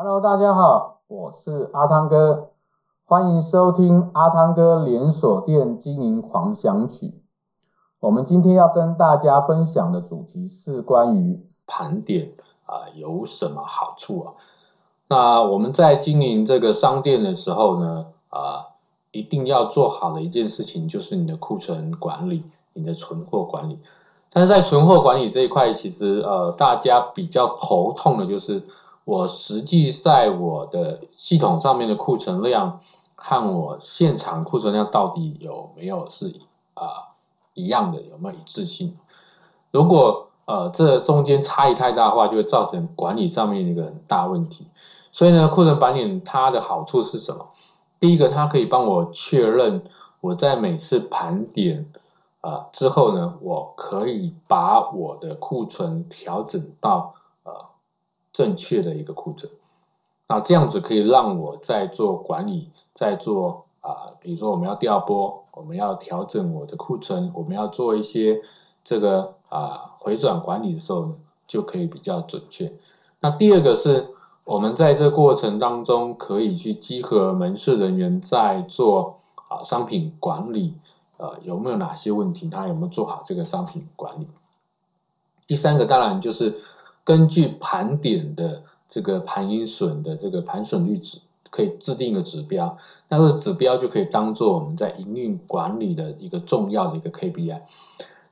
Hello，大家好，我是阿汤哥，欢迎收听阿汤哥连锁店经营狂想曲。我们今天要跟大家分享的主题是关于盘点啊、有什么好处啊？那我们在经营这个商店的时候呢，啊、一定要做好的一件事情就是你的库存管理，你的存货管理。但是在存货管理这一块，其实呃，大家比较头痛的就是，我实际在我的系统上面的库存量和我现场库存量到底有没有是啊、一样的，有没有一致性？如果呃这中间差异太大的话，就会造成管理上面一个很大问题。所以呢，库存管理它的好处是什么？第一个，它可以帮我确认我在每次盘点。啊，之后呢，我可以把我的库存调整到正确的一个库存，那这样子可以让我在做管理，在做啊、比如说我们要调拨，我们要调整我的库存，我们要做一些这个啊、回转管理的时候呢，就可以比较准确。那第二个是我们在这过程当中可以去集合门市人员在做啊商品管理。呃，有没有哪些问题？他有没有做好这个商品管理？第三个当然就是根据盘点的这个盘盈损的这个盘损率值，可以制定一个指标。那这个指标就可以当做我们在营运管理的一个重要的一个 KPI。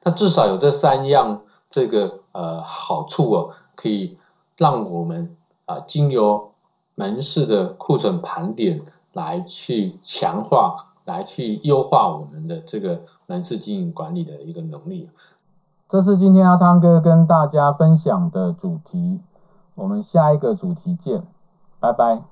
那至少有这三样这个呃好处哦，可以让我们啊、经由门市的库存盘点来去强化。来去优化我们的这个门市经营管理的一个能力。这是今天阿汤哥跟大家分享的主题，我们下一个主题见，拜拜。